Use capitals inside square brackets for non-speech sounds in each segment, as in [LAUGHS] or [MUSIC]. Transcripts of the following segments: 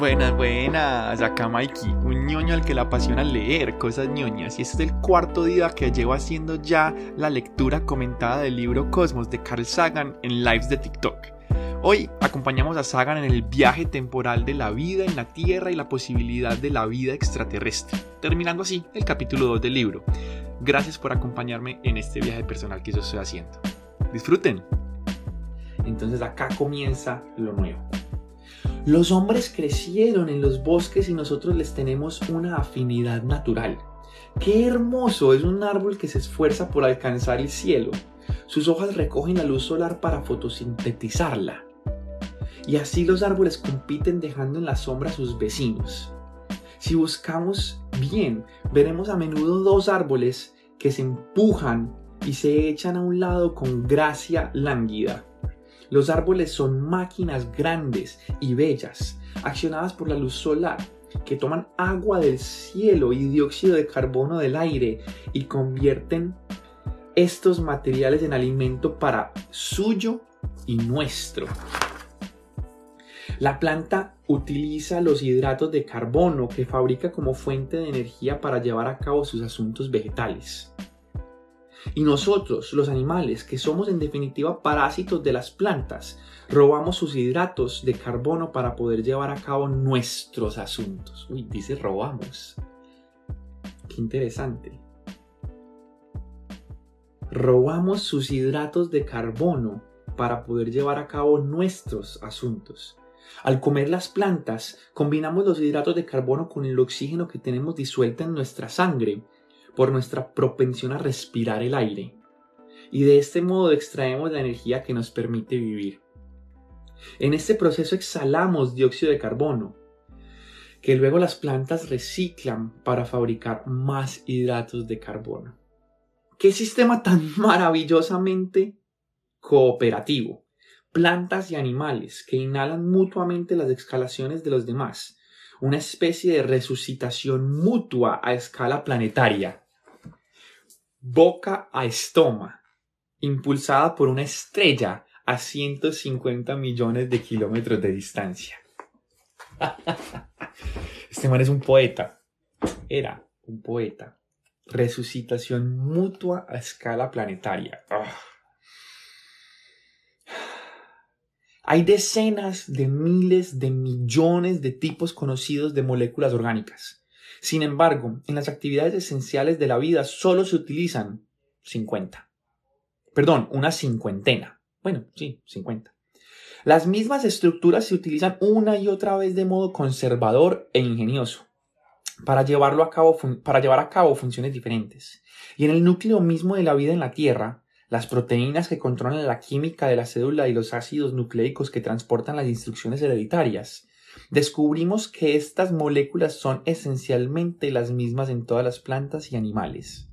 Buenas, buenas. Acá Mikey, un ñoño al que le apasiona leer cosas ñoñas. Y este es el cuarto día que llevo haciendo ya la lectura comentada del libro Cosmos de Carl Sagan en lives de TikTok. Hoy acompañamos a Sagan en el viaje temporal de la vida en la Tierra y la posibilidad de la vida extraterrestre, terminando así el capítulo 2 del libro. Gracias por acompañarme en este viaje personal que yo estoy haciendo. Disfruten. Entonces acá comienza lo nuevo. Los hombres crecieron en los bosques y nosotros les tenemos una afinidad natural. Qué hermoso es un árbol que se esfuerza por alcanzar el cielo. Sus hojas recogen la luz solar para fotosintetizarla. Y así los árboles compiten dejando en la sombra a sus vecinos. Si buscamos bien, veremos a menudo dos árboles que se empujan y se echan a un lado con gracia lánguida. Los árboles son máquinas grandes y bellas, accionadas por la luz solar, que toman agua del cielo y dióxido de carbono del aire y convierten estos materiales en alimento para suyo y nuestro. La planta utiliza los hidratos de carbono que fabrica como fuente de energía para llevar a cabo sus asuntos vegetales. Y nosotros, los animales, que somos en definitiva parásitos de las plantas, robamos sus hidratos de carbono para poder llevar a cabo nuestros asuntos. Uy, dice robamos. Qué interesante. Robamos sus hidratos de carbono para poder llevar a cabo nuestros asuntos. Al comer las plantas, combinamos los hidratos de carbono con el oxígeno que tenemos disuelto en nuestra sangre por nuestra propensión a respirar el aire. Y de este modo extraemos la energía que nos permite vivir. En este proceso exhalamos dióxido de carbono, que luego las plantas reciclan para fabricar más hidratos de carbono. ¡Qué sistema tan [LAUGHS] maravillosamente cooperativo! Plantas y animales que inhalan mutuamente las exhalaciones de los demás, una especie de resucitación mutua a escala planetaria. Boca a estoma, impulsada por una estrella a 150 millones de kilómetros de distancia. [LAUGHS] Este man es un poeta. Era un poeta. Resucitación mutua a escala planetaria. Ah. Hay decenas de miles de millones de tipos conocidos de moléculas orgánicas. Sin embargo, en las actividades esenciales de la vida solo se utilizan 50. Perdón, una cincuentena. Bueno, sí, 50. Las mismas estructuras se utilizan una y otra vez de modo conservador e ingenioso para, llevarlo a cabo, para llevar a cabo funciones diferentes. Y en el núcleo mismo de la vida en la Tierra, las proteínas que controlan la química de la cédula y los ácidos nucleicos que transportan las instrucciones hereditarias, descubrimos que estas moléculas son esencialmente las mismas en todas las plantas y animales.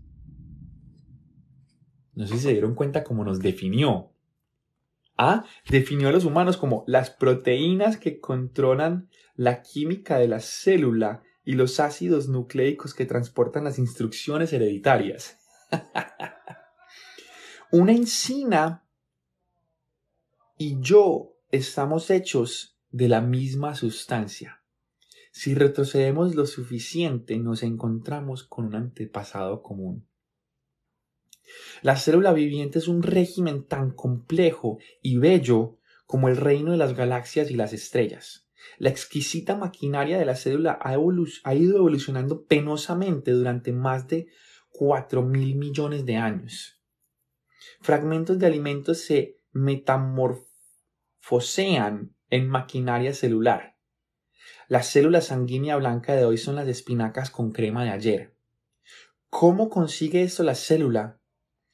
No sé si se dieron cuenta cómo nos definió. Ah, definió a los humanos como las proteínas que controlan la química de la célula y los ácidos nucleicos que transportan las instrucciones hereditarias. [LAUGHS] Una encina y yo estamos hechos de la misma sustancia. Si retrocedemos lo suficiente, nos encontramos con un antepasado común. La célula viviente es un régimen tan complejo y bello como el reino de las galaxias y las estrellas. La exquisita maquinaria de la célula ha, ido evolucionando penosamente durante más de cuatro mil millones de años fragmentos de alimentos se metamorfosean en maquinaria celular. La célula sanguínea blanca de hoy son las espinacas con crema de ayer. ¿Cómo consigue esto la célula?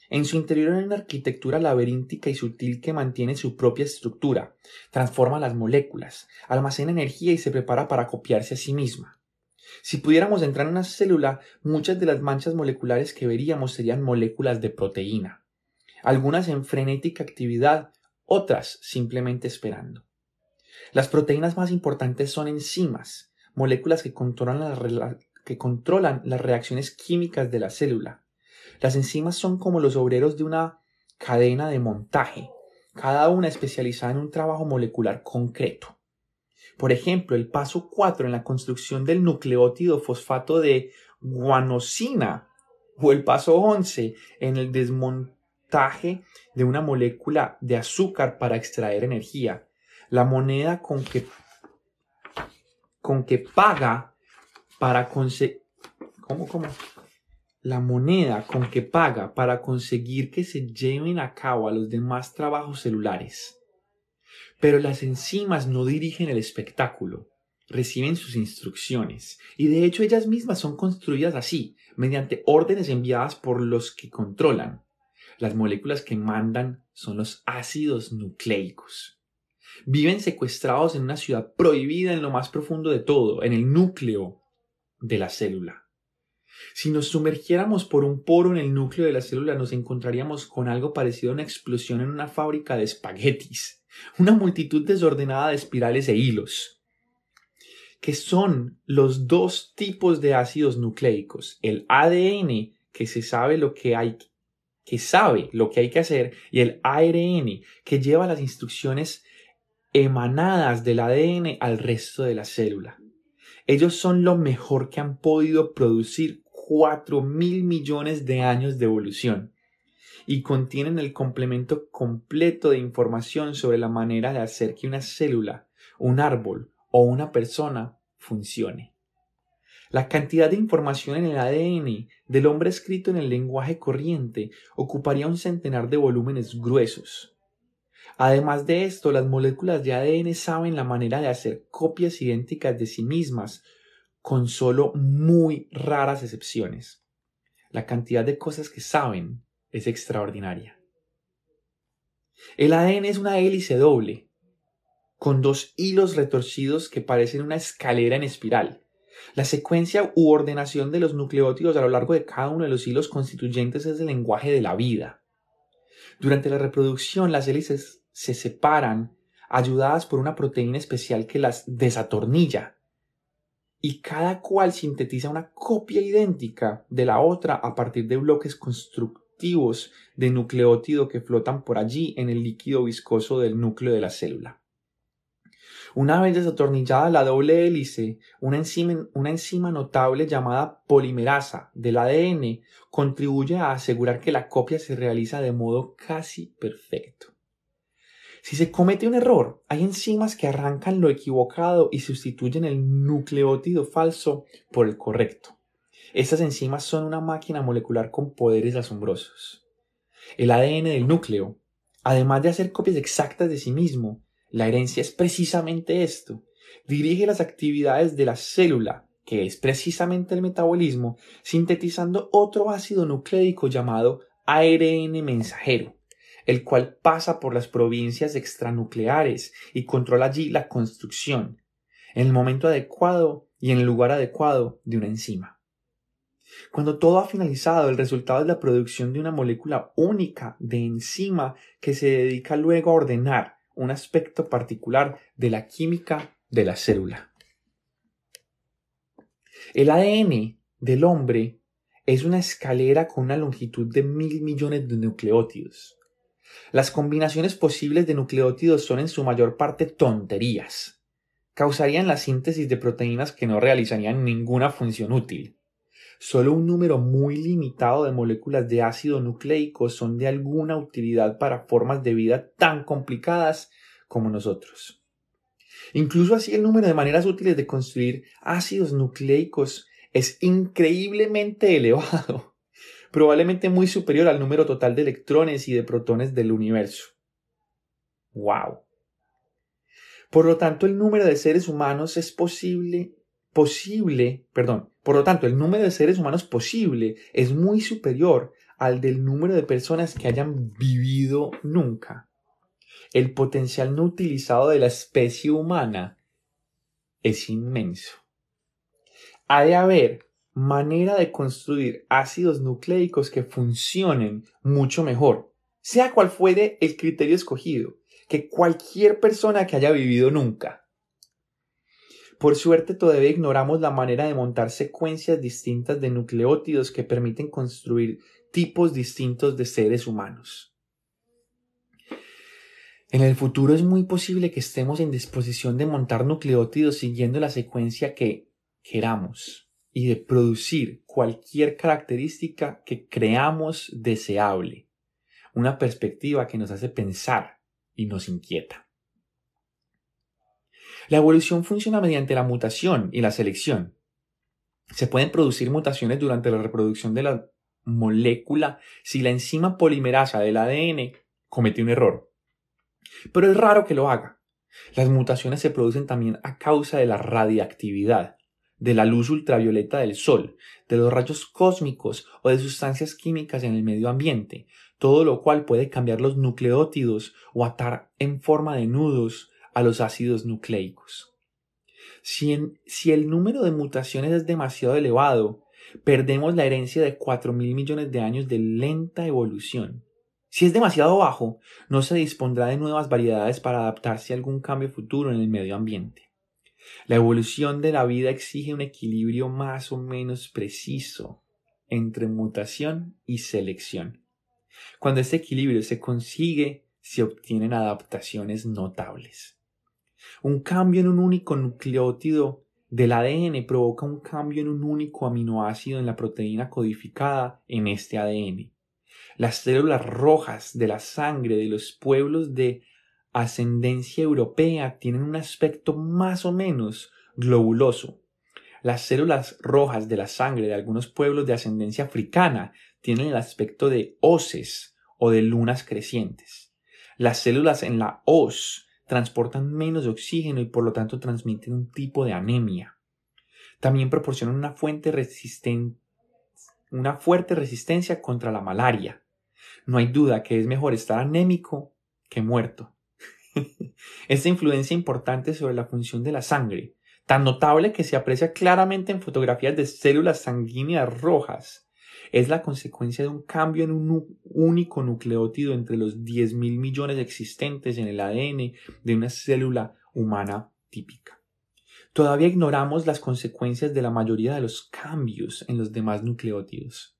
En su interior hay una arquitectura laberíntica y sutil que mantiene su propia estructura, transforma las moléculas, almacena energía y se prepara para copiarse a sí misma. Si pudiéramos entrar en una célula, muchas de las manchas moleculares que veríamos serían moléculas de proteína algunas en frenética actividad, otras simplemente esperando. Las proteínas más importantes son enzimas, moléculas que controlan, que controlan las reacciones químicas de la célula. Las enzimas son como los obreros de una cadena de montaje, cada una especializada en un trabajo molecular concreto. Por ejemplo, el paso 4 en la construcción del nucleótido fosfato de guanosina o el paso 11 en el desmontaje de una molécula de azúcar para extraer energía. La moneda con que, con que paga para conseguir... ¿Cómo, cómo? La moneda con que paga para conseguir que se lleven a cabo los demás trabajos celulares. Pero las enzimas no dirigen el espectáculo, reciben sus instrucciones, y de hecho ellas mismas son construidas así, mediante órdenes enviadas por los que controlan. Las moléculas que mandan son los ácidos nucleicos. Viven secuestrados en una ciudad prohibida en lo más profundo de todo, en el núcleo de la célula. Si nos sumergiéramos por un poro en el núcleo de la célula, nos encontraríamos con algo parecido a una explosión en una fábrica de espaguetis, una multitud desordenada de espirales e hilos que son los dos tipos de ácidos nucleicos, el ADN que se sabe lo que hay que sabe lo que hay que hacer y el ARN que lleva las instrucciones emanadas del ADN al resto de la célula. Ellos son lo mejor que han podido producir 4 mil millones de años de evolución y contienen el complemento completo de información sobre la manera de hacer que una célula, un árbol o una persona funcione. La cantidad de información en el ADN del hombre escrito en el lenguaje corriente ocuparía un centenar de volúmenes gruesos. Además de esto, las moléculas de ADN saben la manera de hacer copias idénticas de sí mismas, con solo muy raras excepciones. La cantidad de cosas que saben es extraordinaria. El ADN es una hélice doble, con dos hilos retorcidos que parecen una escalera en espiral. La secuencia u ordenación de los nucleótidos a lo largo de cada uno de los hilos constituyentes es el lenguaje de la vida. Durante la reproducción las hélices se separan ayudadas por una proteína especial que las desatornilla y cada cual sintetiza una copia idéntica de la otra a partir de bloques constructivos de nucleótido que flotan por allí en el líquido viscoso del núcleo de la célula. Una vez desatornillada la doble hélice, una enzima, notable llamada polimerasa del ADN contribuye a asegurar que la copia se realiza de modo casi perfecto. Si se comete un error, hay enzimas que arrancan lo equivocado y sustituyen el nucleótido falso por el correcto. Estas enzimas son una máquina molecular con poderes asombrosos. El ADN del núcleo, además de hacer copias exactas de sí mismo, la herencia es precisamente esto. Dirige las actividades de la célula, que es precisamente el metabolismo, sintetizando otro ácido nucleico llamado ARN mensajero, el cual pasa por las provincias extranucleares y controla allí la construcción, en el momento adecuado y en el lugar adecuado de una enzima. Cuando todo ha finalizado, el resultado es la producción de una molécula única de enzima que se dedica luego a ordenar un aspecto particular de la química de la célula. El ADN del hombre es una escalera con una longitud de mil millones de nucleótidos. Las combinaciones posibles de nucleótidos son en su mayor parte tonterías. Causarían la síntesis de proteínas que no realizarían ninguna función útil. Solo un número muy limitado de moléculas de ácido nucleico son de alguna utilidad para formas de vida tan complicadas como nosotros. Incluso así el número de maneras útiles de construir ácidos nucleicos es increíblemente elevado, probablemente muy superior al número total de electrones y de protones del universo. ¡Wow! Por lo tanto, el número de seres humanos es posible posible, perdón, por lo tanto, el número de seres humanos posible es muy superior al del número de personas que hayan vivido nunca. El potencial no utilizado de la especie humana es inmenso. Ha de haber manera de construir ácidos nucleicos que funcionen mucho mejor, sea cual fuere el criterio escogido, que cualquier persona que haya vivido nunca. Por suerte todavía ignoramos la manera de montar secuencias distintas de nucleótidos que permiten construir tipos distintos de seres humanos. En el futuro es muy posible que estemos en disposición de montar nucleótidos siguiendo la secuencia que queramos y de producir cualquier característica que creamos deseable, una perspectiva que nos hace pensar y nos inquieta. La evolución funciona mediante la mutación y la selección. Se pueden producir mutaciones durante la reproducción de la molécula si la enzima polimerasa del ADN comete un error. Pero es raro que lo haga. Las mutaciones se producen también a causa de la radiactividad, de la luz ultravioleta del sol, de los rayos cósmicos o de sustancias químicas en el medio ambiente, todo lo cual puede cambiar los nucleótidos o atar en forma de nudos a los ácidos nucleicos. Si, el número de mutaciones es demasiado elevado, perdemos la herencia de 4 mil millones de años de lenta evolución. Si es demasiado bajo, no se dispondrá de nuevas variedades para adaptarse a algún cambio futuro en el medio ambiente. La evolución de la vida exige un equilibrio más o menos preciso entre mutación y selección. Cuando este equilibrio se consigue, se obtienen adaptaciones notables. Un cambio en un único nucleótido del ADN provoca un cambio en un único aminoácido en la proteína codificada en este ADN. Las células rojas de la sangre de los pueblos de ascendencia europea tienen un aspecto más o menos globuloso. Las células rojas de la sangre de algunos pueblos de ascendencia africana tienen el aspecto de hoces o de lunas crecientes. Las células en la hoz transportan menos oxígeno y por lo tanto transmiten un tipo de anemia. También proporcionan una, fuente una fuerte resistencia contra la malaria. No hay duda que es mejor estar anémico que muerto. [LAUGHS] Esta influencia importante sobre la función de la sangre, tan notable que se aprecia claramente en fotografías de células sanguíneas rojas, es la consecuencia de un cambio en un único nucleótido entre los 10.000 millones existentes en el ADN de una célula humana típica. Todavía ignoramos las consecuencias de la mayoría de los cambios en los demás nucleótidos.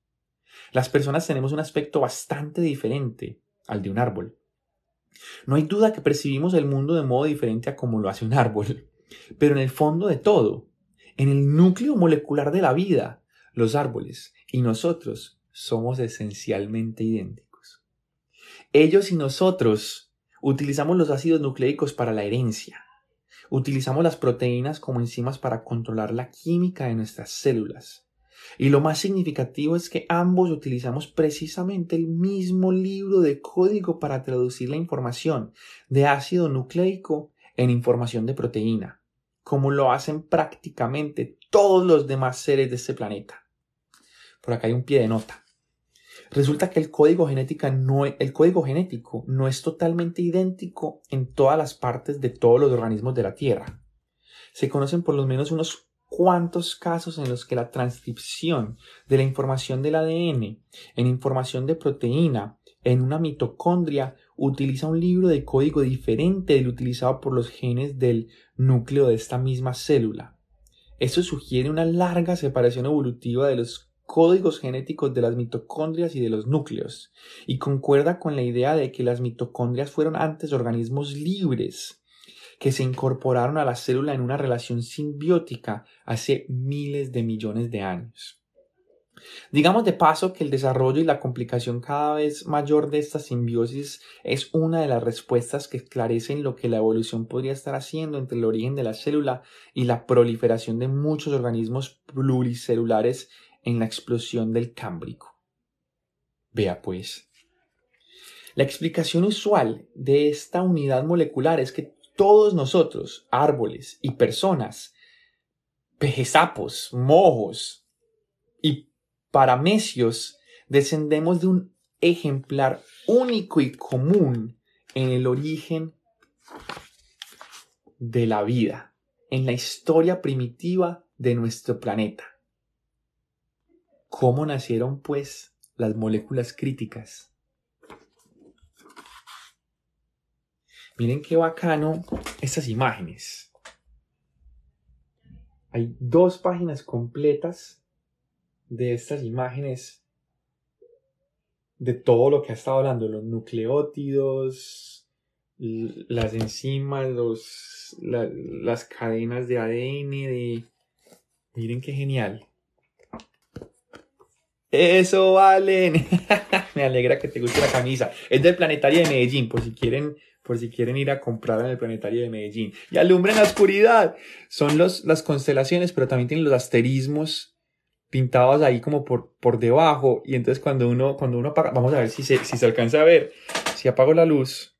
Las personas tenemos un aspecto bastante diferente al de un árbol. No hay duda que percibimos el mundo de modo diferente a como lo hace un árbol, pero en el fondo de todo, en el núcleo molecular de la vida, los árboles y nosotros somos esencialmente idénticos. Ellos y nosotros utilizamos los ácidos nucleicos para la herencia. Utilizamos las proteínas como enzimas para controlar la química de nuestras células. Y lo más significativo es que ambos utilizamos precisamente el mismo libro de código para traducir la información de ácido nucleico en información de proteína, como lo hacen prácticamente todos los demás seres de este planeta. Por acá hay un pie de nota. Resulta que el código, no, el código genético no es totalmente idéntico en todas las partes de todos los organismos de la Tierra. Se conocen por lo menos unos cuantos casos en los que la transcripción de la información del ADN en información de proteína en una mitocondria utiliza un libro de código diferente del utilizado por los genes del núcleo de esta misma célula. Eso sugiere una larga separación evolutiva de los códigos genéticos de las mitocondrias y de los núcleos, y concuerda con la idea de que las mitocondrias fueron antes organismos libres que se incorporaron a la célula en una relación simbiótica hace miles de millones de años. Digamos de paso que el desarrollo y la complicación cada vez mayor de esta simbiosis es una de las respuestas que esclarecen lo que la evolución podría estar haciendo entre el origen de la célula y la proliferación de muchos organismos pluricelulares en la explosión del Cámbrico. Vea pues. La explicación usual de esta unidad molecular es que todos nosotros, árboles y personas, pejezapos, mojos y paramecios, descendemos de un ejemplar único y común en el origen de la vida, en la historia primitiva de nuestro planeta. ¿Cómo nacieron, pues, las moléculas críticas? Miren qué bacano estas imágenes. Hay dos páginas completas de estas imágenes de todo lo que ha estado hablando, los nucleótidos, las enzimas, los, las cadenas de ADN, de... Miren qué genial. Eso, Valen. [LAUGHS] Me alegra que te guste la camisa. Es del Planetario de Medellín, por si quieren, por si quieren ir a comprarla en el Planetario de Medellín. Y alumbren la oscuridad. Son los, las constelaciones, pero también tienen los asterismos pintados ahí como por, por debajo. Y entonces cuando uno, cuando uno apaga, vamos a ver si se, si se alcanza a ver. Si apago la luz,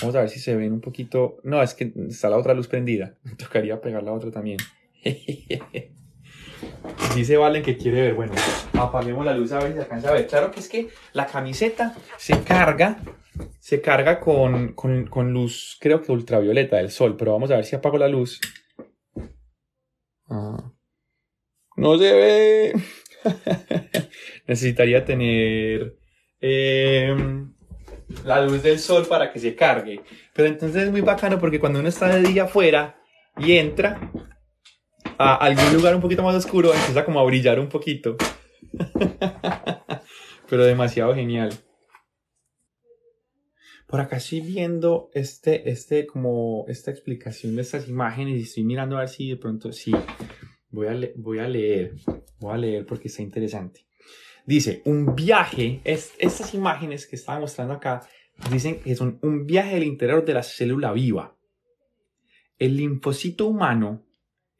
vamos a ver si se ven un poquito. No, es que está la otra luz prendida. Me [LAUGHS] tocaría pegar la otra también. [LAUGHS] Dice Valen que quiere ver. Bueno, apaguemos la luz a ver si se alcanza a ver. Claro que es que la camiseta se carga, se carga con, con, luz, creo que ultravioleta del sol. Pero vamos a ver si apago la luz. Ah. No se ve. [LAUGHS] Necesitaría tener em, la luz del sol para que se cargue. Pero entonces es muy bacano porque cuando uno está de día afuera y entra, a algún lugar un poquito más oscuro, empieza como a brillar un poquito. [LAUGHS] Pero demasiado genial. Por acá estoy viendo este, este, como esta explicación de estas imágenes y estoy mirando a ver si de pronto sí. Voy a, voy a leer, voy a leer porque está interesante. Dice, un viaje, es, estas imágenes que estaba mostrando acá, dicen que son un viaje al interior de la célula viva. El linfocito humano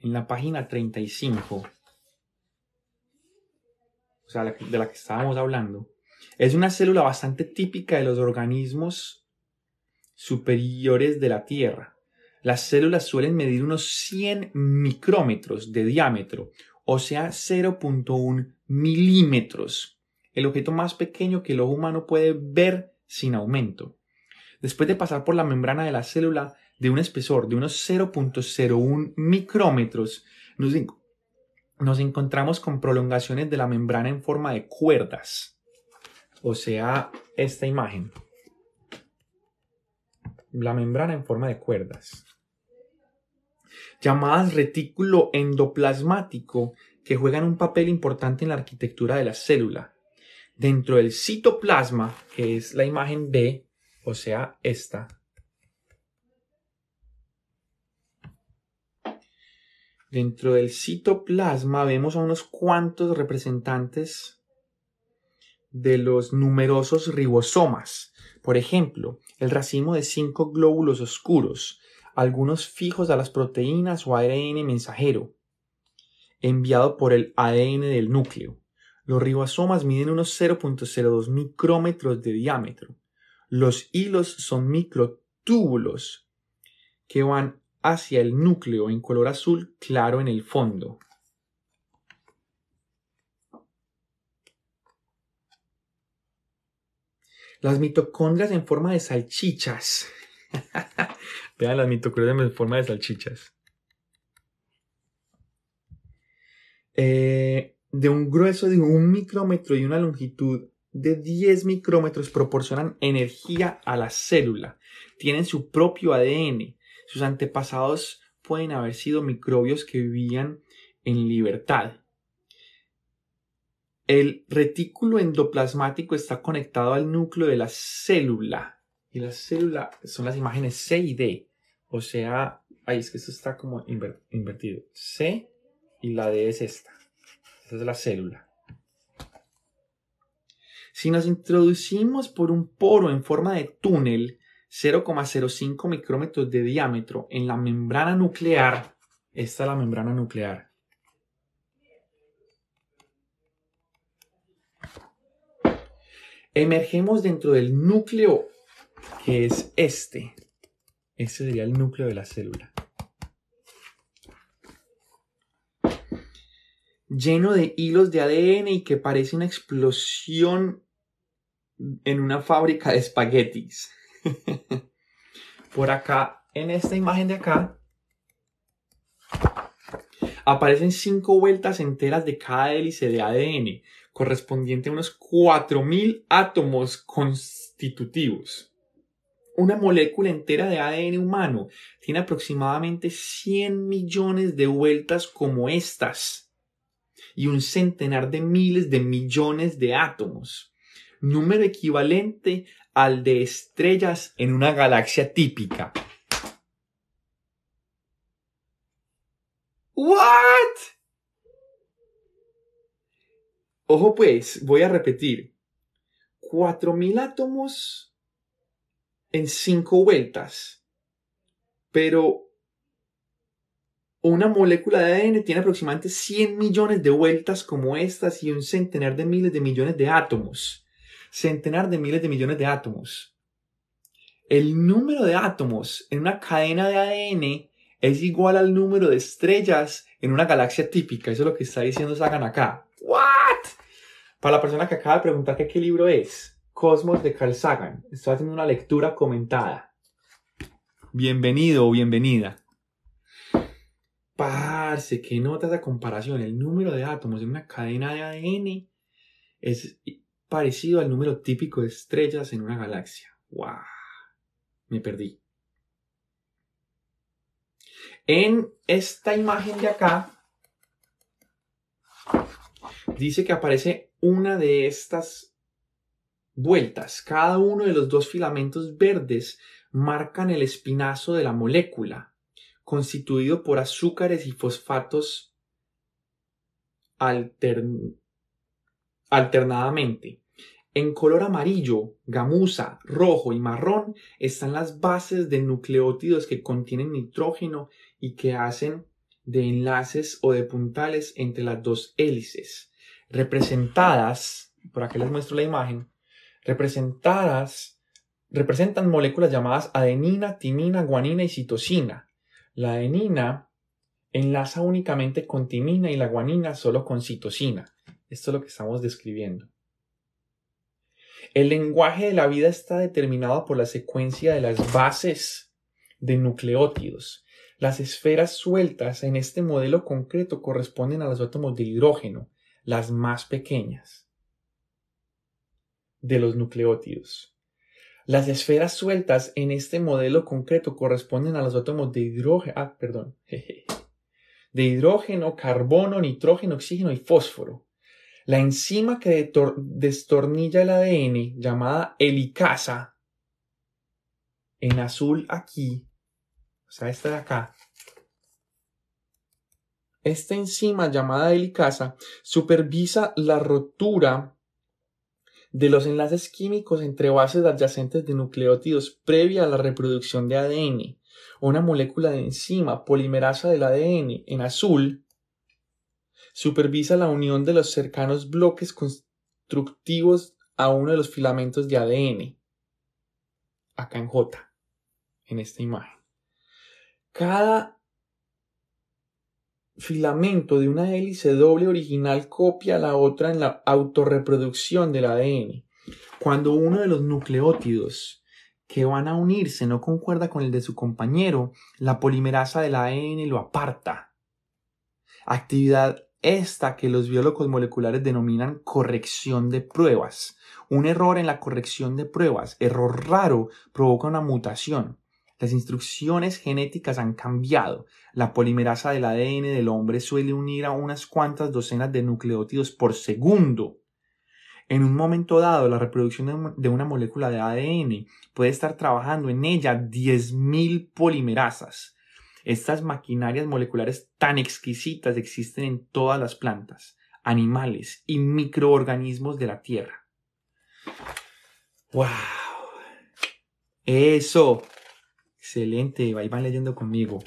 en la página 35, o sea, de la que estábamos hablando, es una célula bastante típica de los organismos superiores de la Tierra. Las células suelen medir unos 100 micrómetros de diámetro, o sea, 0.1 milímetros, el objeto más pequeño que el ojo humano puede ver sin aumento. Después de pasar por la membrana de la célula, de un espesor de unos 0.01 micrómetros, nos, encontramos con prolongaciones de la membrana en forma de cuerdas. O sea, esta imagen. La membrana en forma de cuerdas. Llamadas retículo endoplasmático que juegan un papel importante en la arquitectura de la célula. Dentro del citoplasma, que es la imagen B, o sea, esta, Dentro del citoplasma vemos a unos cuantos representantes de los numerosos ribosomas. Por ejemplo, el racimo de cinco glóbulos oscuros, algunos fijos a las proteínas o ARN mensajero, enviado por el ADN del núcleo. Los ribosomas miden unos 0.02 micrómetros de diámetro. Los hilos son microtúbulos que van hacia el núcleo en color azul claro en el fondo. Las mitocondrias en forma de salchichas. [LAUGHS] Vean las mitocondrias en forma de salchichas. Eh, de un grueso de un micrómetro y una longitud de 10 micrómetros proporcionan energía a la célula. Tienen su propio ADN, sus antepasados pueden haber sido microbios que vivían en libertad. El retículo endoplasmático está conectado al núcleo de la célula. Y la célula son las imágenes C y D. O sea, ahí es que esto está como invertido. C y la D es esta. Esta es la célula. Si nos introducimos por un poro en forma de túnel, 0,05 micrómetros de diámetro en la membrana nuclear. Esta es la membrana nuclear. Emergemos dentro del núcleo que es este. Este sería el núcleo de la célula. Lleno de hilos de ADN y que parece una explosión en una fábrica de espaguetis. [LAUGHS] Por acá, en esta imagen de acá, aparecen cinco vueltas enteras de cada hélice de ADN, correspondiente a unos 4.000 átomos constitutivos. Una molécula entera de ADN humano tiene aproximadamente 100 millones de vueltas como estas y un centenar de miles de millones de átomos. número equivalente al de estrellas en una galaxia típica. ¿What? Ojo pues, voy a repetir. 4.000 átomos en 5 vueltas. Pero una molécula de ADN tiene aproximadamente 100 millones de vueltas como estas y un centenar de miles de millones de átomos. Centenar de miles de millones de átomos. El número de átomos en una cadena de ADN es igual al número de estrellas en una galaxia típica. Eso es lo que está diciendo Sagan acá. ¿What? Para la persona que acaba de preguntar qué libro es, Cosmos de Carl Sagan. Estoy haciendo una lectura comentada. Bienvenido o bienvenida. Parce, ¿qué notas de comparación? El número de átomos en una cadena de ADN es parecido al número típico de estrellas en una galaxia. ¡Wow! Me perdí. En esta imagen de acá, dice que aparece una de estas vueltas. Cada uno de los dos filamentos verdes marcan el espinazo de la molécula, constituido por azúcares y fosfatos alternadamente. En color amarillo, gamuza, rojo y marrón están las bases de nucleótidos que contienen nitrógeno y que hacen de enlaces o de puntales entre las dos hélices, representadas, por aquí les muestro la imagen, representadas, representan moléculas llamadas adenina, timina, guanina y citosina. La adenina enlaza únicamente con timina y la guanina solo con citosina. Esto es lo que estamos describiendo. El lenguaje de la vida está determinado por la secuencia de las bases de nucleótidos. Las esferas sueltas en este modelo concreto corresponden a los átomos de hidrógeno, las más pequeñas de los nucleótidos. Las esferas sueltas en este modelo concreto corresponden a los átomos de hidrógeno, ah, perdón, [LAUGHS] de hidrógeno, carbono, nitrógeno, oxígeno y fósforo. La enzima que destornilla el ADN, llamada helicasa, en azul aquí, o sea, esta de acá, esta enzima llamada helicasa supervisa la rotura de los enlaces químicos entre bases adyacentes de nucleótidos previa a la reproducción de ADN. Una molécula de enzima polimerasa del ADN en azul supervisa la unión de los cercanos bloques constructivos a uno de los filamentos de ADN. Acá en J, en esta imagen. Cada filamento de una hélice doble original copia a la otra en la autorreproducción del ADN. Cuando uno de los nucleótidos que van a unirse no concuerda con el de su compañero, la polimerasa del ADN lo aparta. Actividad esta que los biólogos moleculares denominan corrección de pruebas. Un error en la corrección de pruebas, error raro, provoca una mutación. Las instrucciones genéticas han cambiado. La polimerasa del ADN del hombre suele unir a unas cuantas docenas de nucleótidos por segundo. En un momento dado, la reproducción de una molécula de ADN puede estar trabajando en ella 10.000 polimerasas. Estas maquinarias moleculares tan exquisitas existen en todas las plantas, animales y microorganismos de la Tierra. ¡Wow! Eso. Excelente. Ahí van leyendo conmigo.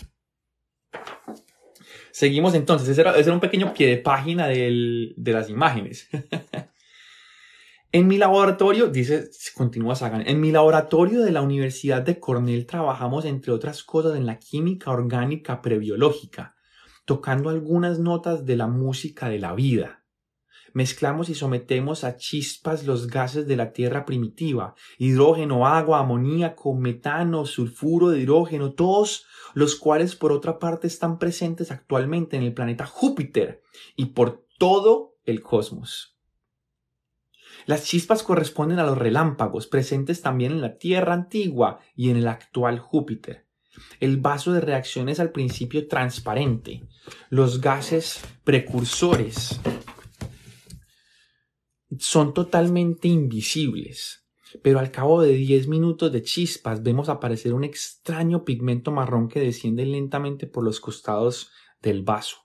Seguimos entonces. Ese era, un pequeño pie de página de las imágenes. [LAUGHS] En mi laboratorio, dice, continúa Sagan, en mi laboratorio de la Universidad de Cornell trabajamos entre otras cosas en la química orgánica prebiológica, tocando algunas notas de la música de la vida. Mezclamos y sometemos a chispas los gases de la Tierra primitiva, hidrógeno, agua, amoníaco, metano, sulfuro de hidrógeno, todos los cuales por otra parte están presentes actualmente en el planeta Júpiter y por todo el cosmos. Las chispas corresponden a los relámpagos presentes también en la Tierra antigua y en el actual Júpiter. El vaso de reacción es al principio transparente. Los gases precursores son totalmente invisibles, pero al cabo de 10 minutos de chispas vemos aparecer un extraño pigmento marrón que desciende lentamente por los costados del vaso.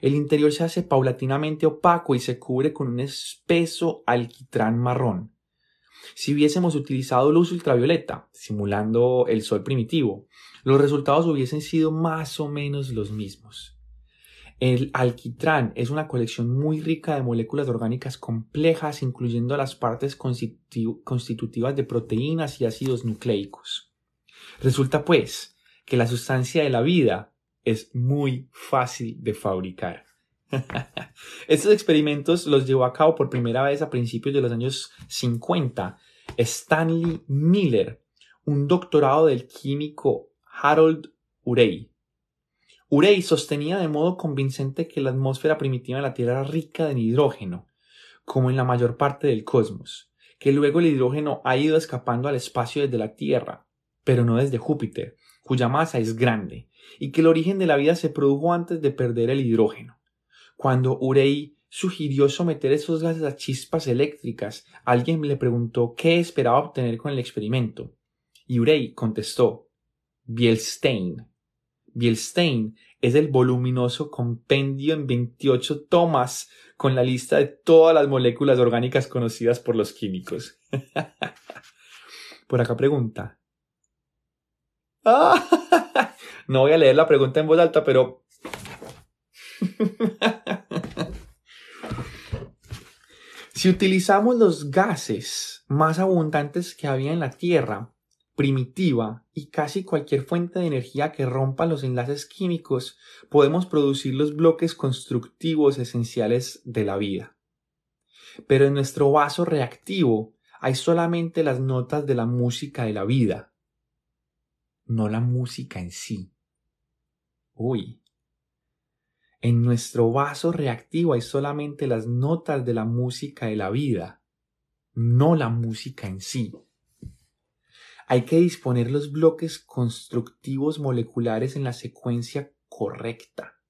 El interior se hace paulatinamente opaco y se cubre con un espeso alquitrán marrón. Si hubiésemos utilizado luz ultravioleta, simulando el sol primitivo, los resultados hubiesen sido más o menos los mismos. El alquitrán es una colección muy rica de moléculas orgánicas complejas, incluyendo las partes constitutivas de proteínas y ácidos nucleicos. Resulta, pues, que la sustancia de la vida es muy fácil de fabricar. [LAUGHS] Estos experimentos los llevó a cabo por primera vez a principios de los años 50 Stanley Miller, un doctorado del químico Harold Urey. Urey sostenía de modo convincente que la atmósfera primitiva de la Tierra era rica en hidrógeno, como en la mayor parte del cosmos, que luego el hidrógeno ha ido escapando al espacio desde la Tierra, pero no desde Júpiter, cuya masa es grande, y que el origen de la vida se produjo antes de perder el hidrógeno. Cuando Urey sugirió someter esos gases a chispas eléctricas, alguien le preguntó qué esperaba obtener con el experimento. Y Urey contestó Bielstein. Bielstein es el voluminoso compendio en 28 tomas con la lista de todas las moléculas orgánicas conocidas por los químicos. [LAUGHS] por acá pregunta. [LAUGHS] no voy a leer la pregunta en voz alta, pero... [LAUGHS] si utilizamos los gases más abundantes que había en la Tierra, primitiva y casi cualquier fuente de energía que rompa los enlaces químicos, podemos producir los bloques constructivos esenciales de la vida. Pero en nuestro vaso reactivo hay solamente las notas de la música de la vida, no la música en sí. Uy. En nuestro vaso reactivo hay solamente las notas de la música de la vida, no la música en sí. Hay que disponer los bloques constructivos moleculares en la secuencia correcta.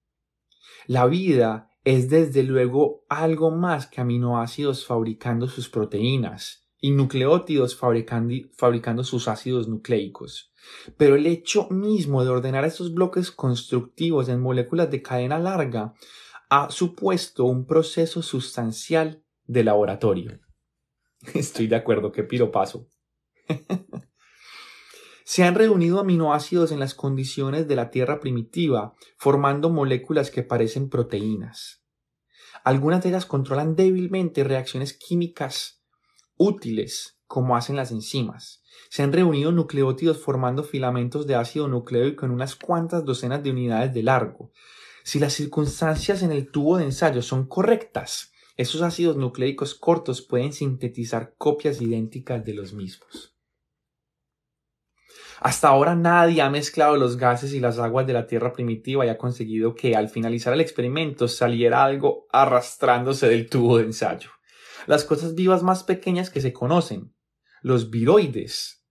La vida es desde luego algo más que aminoácidos fabricando sus proteínas y nucleótidos fabricando, sus ácidos nucleicos. Pero el hecho mismo de ordenar esos bloques constructivos en moléculas de cadena larga ha supuesto un proceso sustancial de laboratorio. [LAUGHS] Estoy de acuerdo, qué piropaso. [LAUGHS] Se han reunido aminoácidos en las condiciones de la Tierra primitiva, formando moléculas que parecen proteínas. Algunas de ellas controlan débilmente reacciones químicas útiles, como hacen las enzimas. Se han reunido nucleótidos formando filamentos de ácido nucleico en unas cuantas docenas de unidades de largo. Si las circunstancias en el tubo de ensayo son correctas, esos ácidos nucleicos cortos pueden sintetizar copias idénticas de los mismos. Hasta ahora nadie ha mezclado los gases y las aguas de la Tierra primitiva y ha conseguido que al finalizar el experimento saliera algo arrastrándose del tubo de ensayo. Las cosas vivas más pequeñas que se conocen, los viroides,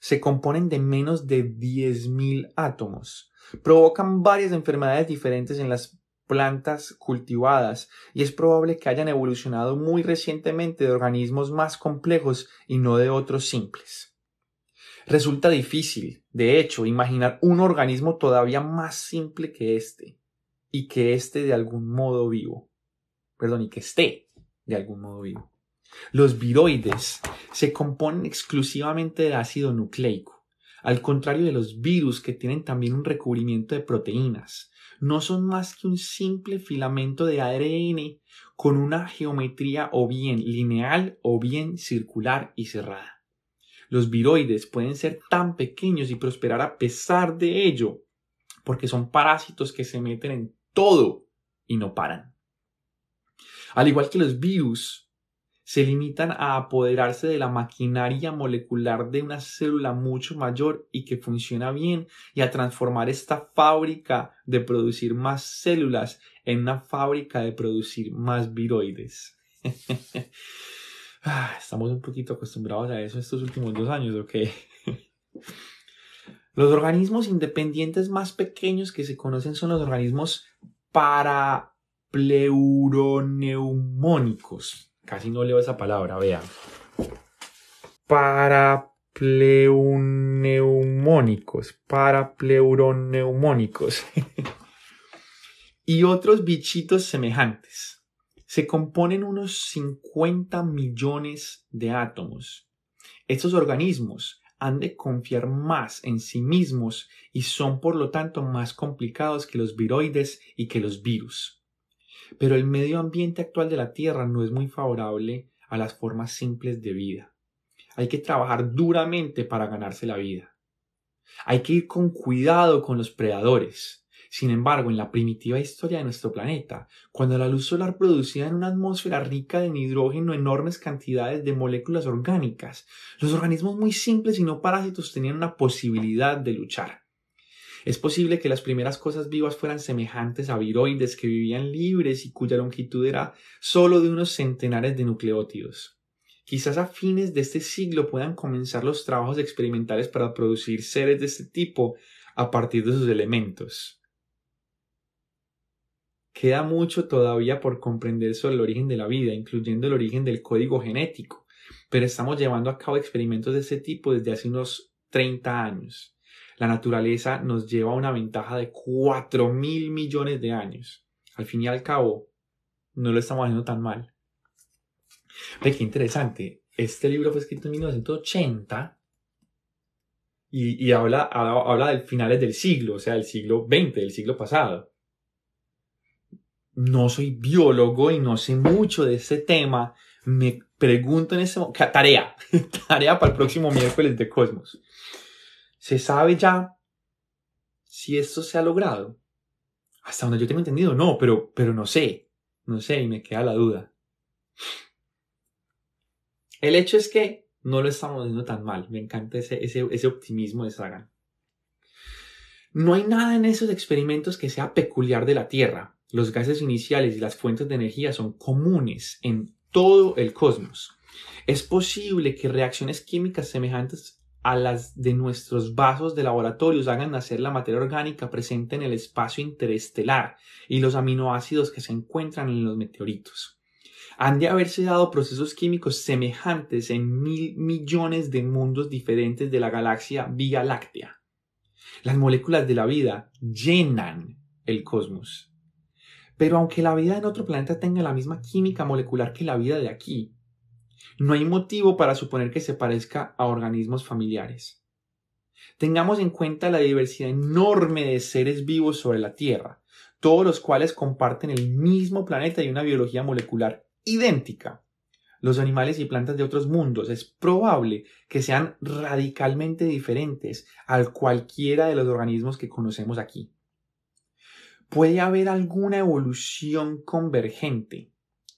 se componen de menos de 10.000 átomos. Provocan varias enfermedades diferentes en las plantas cultivadas y es probable que hayan evolucionado muy recientemente de organismos más complejos y no de otros simples. Resulta difícil, de hecho, imaginar un organismo todavía más simple que este, y que esté de algún modo vivo. Perdón, y que esté de algún modo vivo. Los viroides se componen exclusivamente de ácido nucleico, al contrario de los virus que tienen también un recubrimiento de proteínas. No son más que un simple filamento de ARN con una geometría o bien lineal o bien circular y cerrada. Los viroides pueden ser tan pequeños y prosperar a pesar de ello, porque son parásitos que se meten en todo y no paran. Al igual que los virus, se limitan a apoderarse de la maquinaria molecular de una célula mucho mayor y que funciona bien y a transformar esta fábrica de producir más células en una fábrica de producir más viroides. [LAUGHS] Ah, estamos un poquito acostumbrados a eso estos últimos dos años, ¿ok? [LAUGHS] Los organismos independientes más pequeños que se conocen son los organismos para parapleurogneumónicos. Casi no leo esa palabra, vean. Parapleurogneumónicos. Parapleuroneumónicos. [LAUGHS] y otros bichitos semejantes. Se componen unos 50 millones de átomos. Estos organismos han de confiar más en sí mismos y son por lo tanto más complicados que los viroides y que los virus. Pero el medio ambiente actual de la Tierra no es muy favorable a las formas simples de vida. Hay que trabajar duramente para ganarse la vida. Hay que ir con cuidado con los predadores. Sin embargo, en la primitiva historia de nuestro planeta, cuando la luz solar producía en una atmósfera rica de hidrógeno enormes cantidades de moléculas orgánicas, los organismos muy simples y no parásitos tenían una posibilidad de luchar. Es posible que las primeras cosas vivas fueran semejantes a viroides que vivían libres y cuya longitud era solo de unos centenares de nucleótidos. Quizás a fines de este siglo puedan comenzar los trabajos experimentales para producir seres de este tipo a partir de sus elementos. Queda mucho todavía por comprender sobre el origen de la vida, incluyendo el origen del código genético, pero estamos llevando a cabo experimentos de este tipo desde hace unos 30 años. La naturaleza nos lleva a una ventaja de 4 mil millones de años. Al fin y al cabo, no lo estamos haciendo tan mal. Ve qué interesante. Este libro fue escrito en 1980 y, habla, habla, habla de finales del siglo, o sea, del siglo XX, del siglo pasado no soy biólogo y no sé mucho de ese tema, me pregunto en ese momento, tarea, [LAUGHS] tarea para el próximo miércoles de Cosmos. ¿Se sabe ya si esto se ha logrado? Hasta donde yo tengo entendido, no, pero, pero no sé, no sé y me queda la duda. El hecho es que no lo estamos haciendo tan mal, me encanta ese, ese, ese optimismo de Sagan. No hay nada en esos experimentos que sea peculiar de la Tierra, los gases iniciales y las fuentes de energía son comunes en todo el cosmos. Es posible que reacciones químicas semejantes a las de nuestros vasos de laboratorios hagan nacer la materia orgánica presente en el espacio interestelar y los aminoácidos que se encuentran en los meteoritos. Han de haberse dado procesos químicos semejantes en mil millones de mundos diferentes de la galaxia Vía Láctea. Las moléculas de la vida llenan el cosmos. Pero aunque la vida en otro planeta tenga la misma química molecular que la vida de aquí, no hay motivo para suponer que se parezca a organismos familiares. Tengamos en cuenta la diversidad enorme de seres vivos sobre la Tierra, todos los cuales comparten el mismo planeta y una biología molecular idéntica. Los animales y plantas de otros mundos es probable que sean radicalmente diferentes al cualquiera de los organismos que conocemos aquí puede haber alguna evolución convergente,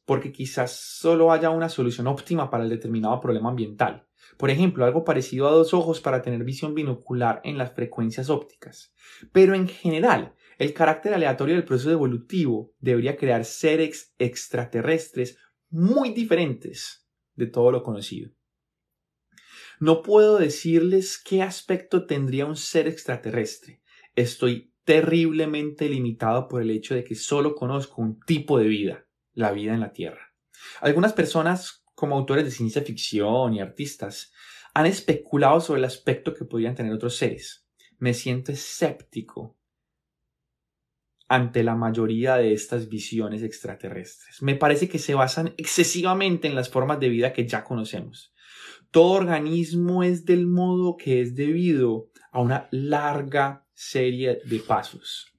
porque quizás solo haya una solución óptima para el determinado problema ambiental. Por ejemplo, algo parecido a dos ojos para tener visión binocular en las frecuencias ópticas. Pero en general, el carácter aleatorio del proceso evolutivo debería crear seres extraterrestres muy diferentes de todo lo conocido. No puedo decirles qué aspecto tendría un ser extraterrestre. Estoy terriblemente limitado por el hecho de que solo conozco un tipo de vida, la vida en la Tierra. Algunas personas, como autores de ciencia ficción y artistas, han especulado sobre el aspecto que podrían tener otros seres. Me siento escéptico ante la mayoría de estas visiones extraterrestres. Me parece que se basan excesivamente en las formas de vida que ya conocemos. Todo organismo es del modo que es debido a una larga serie de pasos.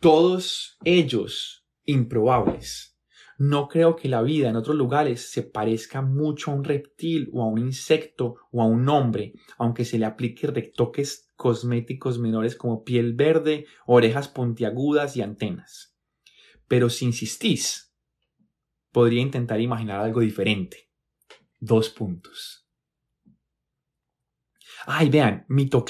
Todos ellos improbables. No creo que la vida en otros lugares se parezca mucho a un reptil o a un insecto o a un hombre, aunque se le aplique retoques cosméticos menores como piel verde, orejas puntiagudas y antenas. Pero si insistís, podría intentar imaginar algo diferente. Dos puntos. Ay, vean, Mito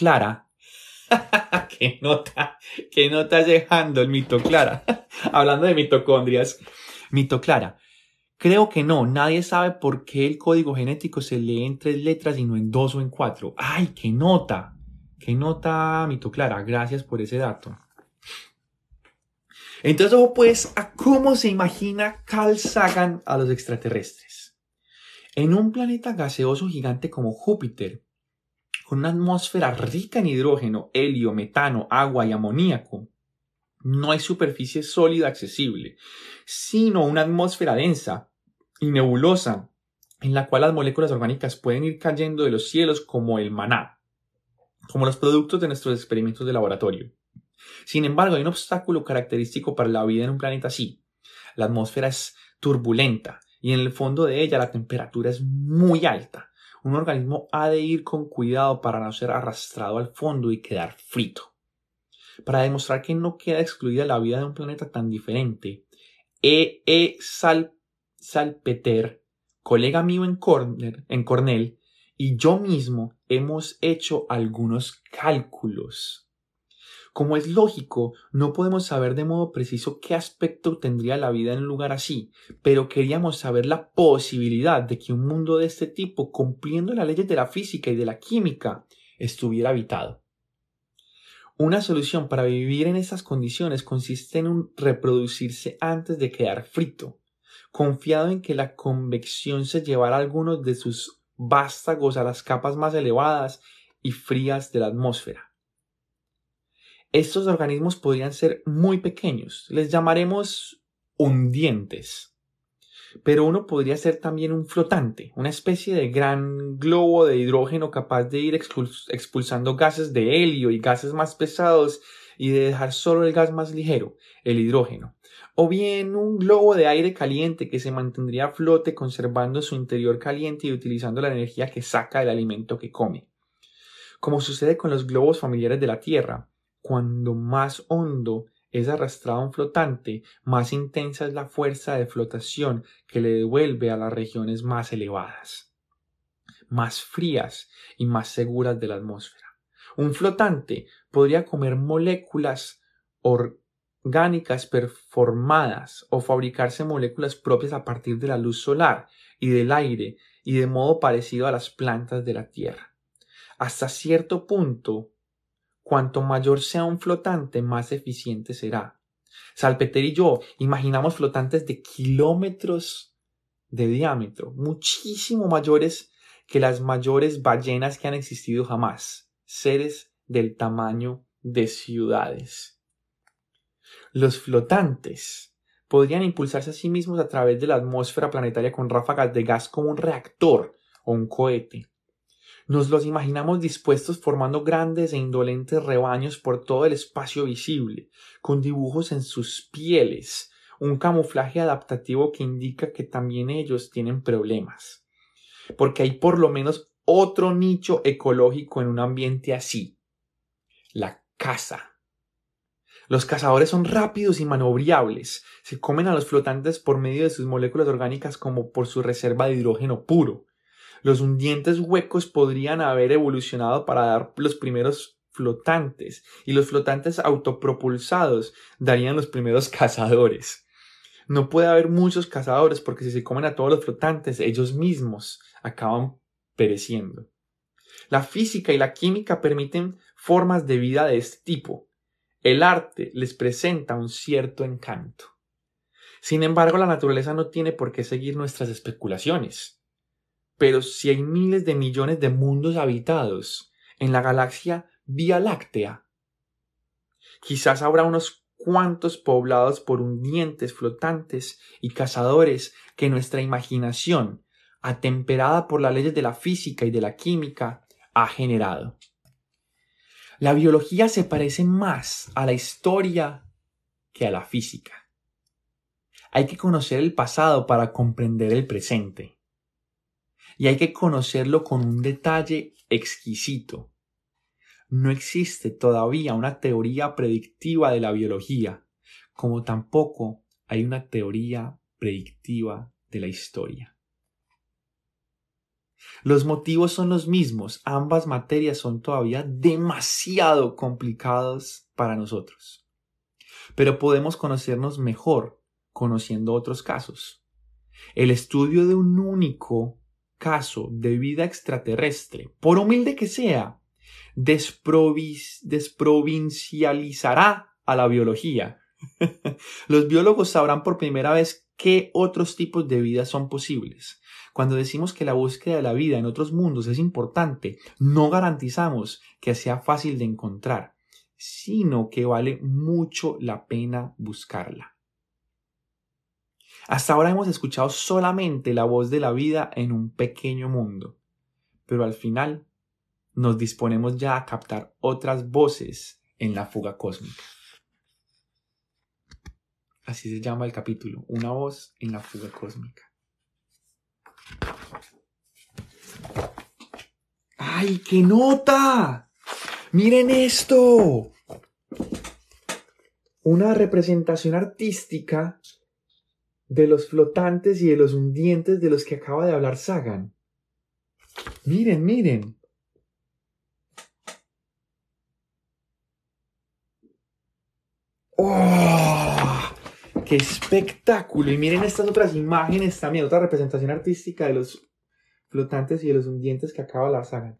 [LAUGHS] ¿Qué nota? ¿Qué nota dejando el mito Clara? [LAUGHS] Hablando de mitocondrias. Mito Clara. Creo que no, nadie sabe por qué el código genético se lee en tres letras y no en dos o en cuatro. ¡Ay, qué nota! ¡Qué nota, Mito Clara! Gracias por ese dato. Entonces, ojo pues a cómo se imagina Carl a los extraterrestres. En un planeta gaseoso gigante como Júpiter, con una atmósfera rica en hidrógeno, helio, metano, agua y amoníaco, no hay superficie sólida accesible, sino una atmósfera densa y nebulosa en la cual las moléculas orgánicas pueden ir cayendo de los cielos como el maná, como los productos de nuestros experimentos de laboratorio. Sin embargo, hay un obstáculo característico para la vida en un planeta así. La atmósfera es turbulenta y en el fondo de ella la temperatura es muy alta. Un organismo ha de ir con cuidado para no ser arrastrado al fondo y quedar frito. Para demostrar que no queda excluida la vida de un planeta tan diferente, E. E. Salpeter, colega mío en, en Cornell, y yo mismo hemos hecho algunos cálculos como es lógico, no podemos saber de modo preciso qué aspecto tendría la vida en un lugar así, pero queríamos saber la posibilidad de que un mundo de este tipo, cumpliendo las leyes de la física y de la química, estuviera habitado. Una solución para vivir en esas condiciones consiste en reproducirse antes de quedar frito, confiado en que la convección se llevará algunos de sus vástagos a las capas más elevadas y frías de la atmósfera. Estos organismos podrían ser muy pequeños, les llamaremos hundientes. Pero uno podría ser también un flotante, una especie de gran globo de hidrógeno capaz de ir expulsando gases de helio y gases más pesados y de dejar solo el gas más ligero, el hidrógeno. O bien un globo de aire caliente que se mantendría a flote conservando su interior caliente y utilizando la energía que saca del alimento que come. Como sucede con los globos familiares de la Tierra, cuando más hondo es arrastrado un flotante, más intensa es la fuerza de flotación que le devuelve a las regiones más elevadas, más frías y más seguras de la atmósfera. Un flotante podría comer moléculas orgánicas performadas o fabricarse moléculas propias a partir de la luz solar y del aire y de modo parecido a las plantas de la Tierra. Hasta cierto punto, Cuanto mayor sea un flotante, más eficiente será. Salpeter y yo imaginamos flotantes de kilómetros de diámetro, muchísimo mayores que las mayores ballenas que han existido jamás, seres del tamaño de ciudades. Los flotantes podrían impulsarse a sí mismos a través de la atmósfera planetaria con ráfagas de gas como un reactor o un cohete. Nos los imaginamos dispuestos formando grandes e indolentes rebaños por todo el espacio visible, con dibujos en sus pieles, un camuflaje adaptativo que indica que también ellos tienen problemas. Porque hay por lo menos otro nicho ecológico en un ambiente así. La caza. Los cazadores son rápidos y manobriables. Se comen a los flotantes por medio de sus moléculas orgánicas como por su reserva de hidrógeno puro. Los hundientes huecos podrían haber evolucionado para dar los primeros flotantes y los flotantes autopropulsados darían los primeros [LAUGHS] cazadores. No puede haber muchos cazadores porque si se comen a todos los flotantes ellos mismos acaban pereciendo. La física y la química permiten formas de vida de este tipo. El arte les presenta un cierto encanto. Sin embargo, la naturaleza no tiene por qué seguir nuestras especulaciones. Pero si hay miles de millones de mundos habitados en la galaxia Vía Láctea, quizás habrá unos cuantos poblados por hundientes flotantes y cazadores que nuestra imaginación, atemperada por las leyes de la física y de la química, ha generado. La biología se parece más a la historia que a la física. Hay que conocer el pasado para comprender el presente y hay que conocerlo con un detalle exquisito. No existe todavía una teoría predictiva de la biología, como tampoco hay una teoría predictiva de la historia. Los motivos son los mismos, ambas materias son todavía demasiado complicadas para nosotros. Pero podemos conocernos mejor conociendo otros casos. El estudio de un único caso de vida extraterrestre, por humilde que sea, desprovincializará a la biología [LAUGHS] Los biólogos sabrán por primera vez qué otros tipos de vida son posibles. Cuando decimos que la búsqueda de la vida en otros mundos es importante, no garantizamos que sea fácil de encontrar, sino que vale mucho la pena buscarla. Hasta ahora hemos escuchado solamente la voz de la vida en un pequeño mundo, pero al final nos disponemos ya a captar otras voces en la fuga cósmica. Así se llama el capítulo, una voz en la fuga cósmica. ¡Ay, qué nota! Miren esto. Una representación artística de los flotantes y de los hundientes de los que acaba de hablar Sagan. Miren, miren. ¡Oh! ¡Qué espectáculo! Y miren estas otras imágenes también, otra representación artística de los flotantes y de los hundientes que acaba de hablar Sagan.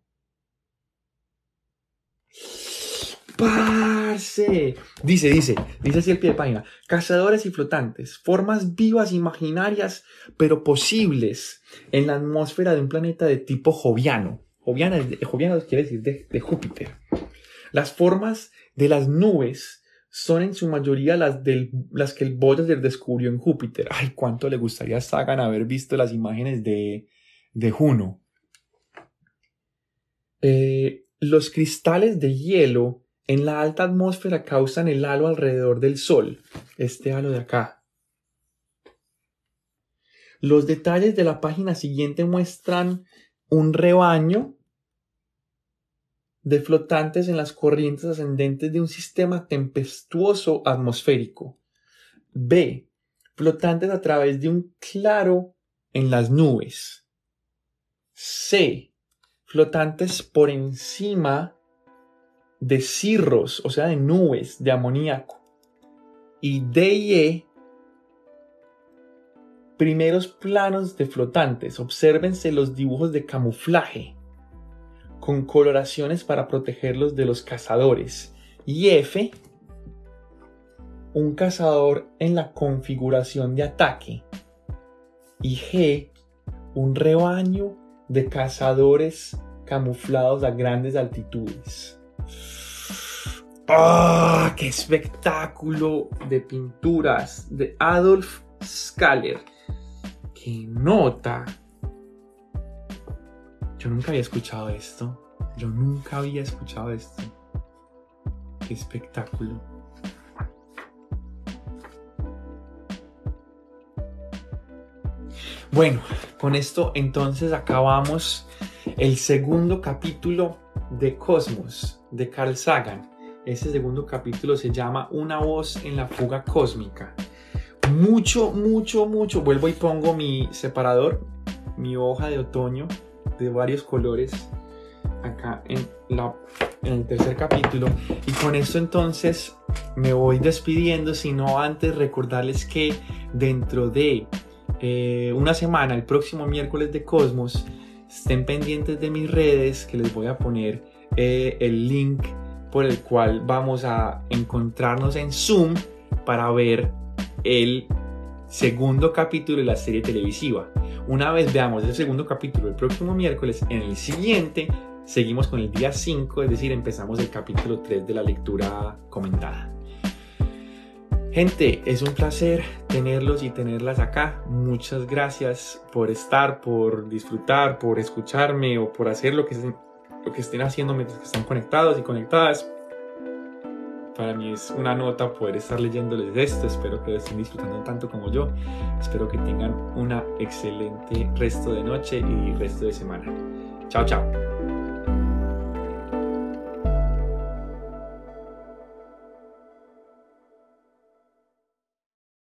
Dice, dice, dice así el pie de página. Cazadores y flotantes, formas vivas imaginarias, pero posibles en la atmósfera de un planeta de tipo joviano. Joviano, joviano quiere decir de, de Júpiter. Las formas de las nubes son en su mayoría las, del, las que el Voyager descubrió en Júpiter. Ay, cuánto le gustaría a Sagan haber visto las imágenes de, de Juno. Eh, los cristales de hielo en la alta atmósfera causan el halo alrededor del Sol, este halo de acá. Los detalles de la página siguiente muestran un rebaño de flotantes en las corrientes ascendentes de un sistema tempestuoso atmosférico. B. Flotantes a través de un claro en las nubes. C. Flotantes por encima de cirros, o sea, de nubes de amoníaco. Y D y E, primeros planos de flotantes. Obsérvense los dibujos de camuflaje con coloraciones para protegerlos de los cazadores. Y F, un cazador en la configuración de ataque. Y G, un rebaño de cazadores camuflados a grandes altitudes. ¡Ah! ¡Qué espectáculo de pinturas de Adolf Skaller! ¡Qué nota! Yo nunca había escuchado esto. Yo nunca había escuchado esto. ¡Qué espectáculo! Bueno, con esto entonces acabamos el segundo capítulo de Cosmos de Carl Sagan. Este segundo capítulo se llama Una voz en la fuga cósmica. Mucho, mucho, mucho. Vuelvo y pongo mi separador, mi hoja de otoño de varios colores acá en, la, en el tercer capítulo. Y con esto entonces me voy despidiendo, sino antes recordarles que dentro de eh, una semana, el próximo miércoles de Cosmos, estén pendientes de mis redes que les voy a poner eh, el link por el cual vamos a encontrarnos en Zoom para ver el segundo capítulo de la serie televisiva. Una vez veamos el segundo capítulo el próximo miércoles, en el siguiente seguimos con el día 5, es decir, empezamos el capítulo 3 de la lectura comentada. Gente, es un placer tenerlos y tenerlas acá. Muchas gracias por estar, por disfrutar, por escucharme o por hacer lo que que estén haciendo mientras que están conectados y conectadas. Para mí es una nota poder estar leyéndoles esto. Espero que lo estén disfrutando tanto como yo. Espero que tengan una excelente resto de noche y resto de semana. Chao, chao.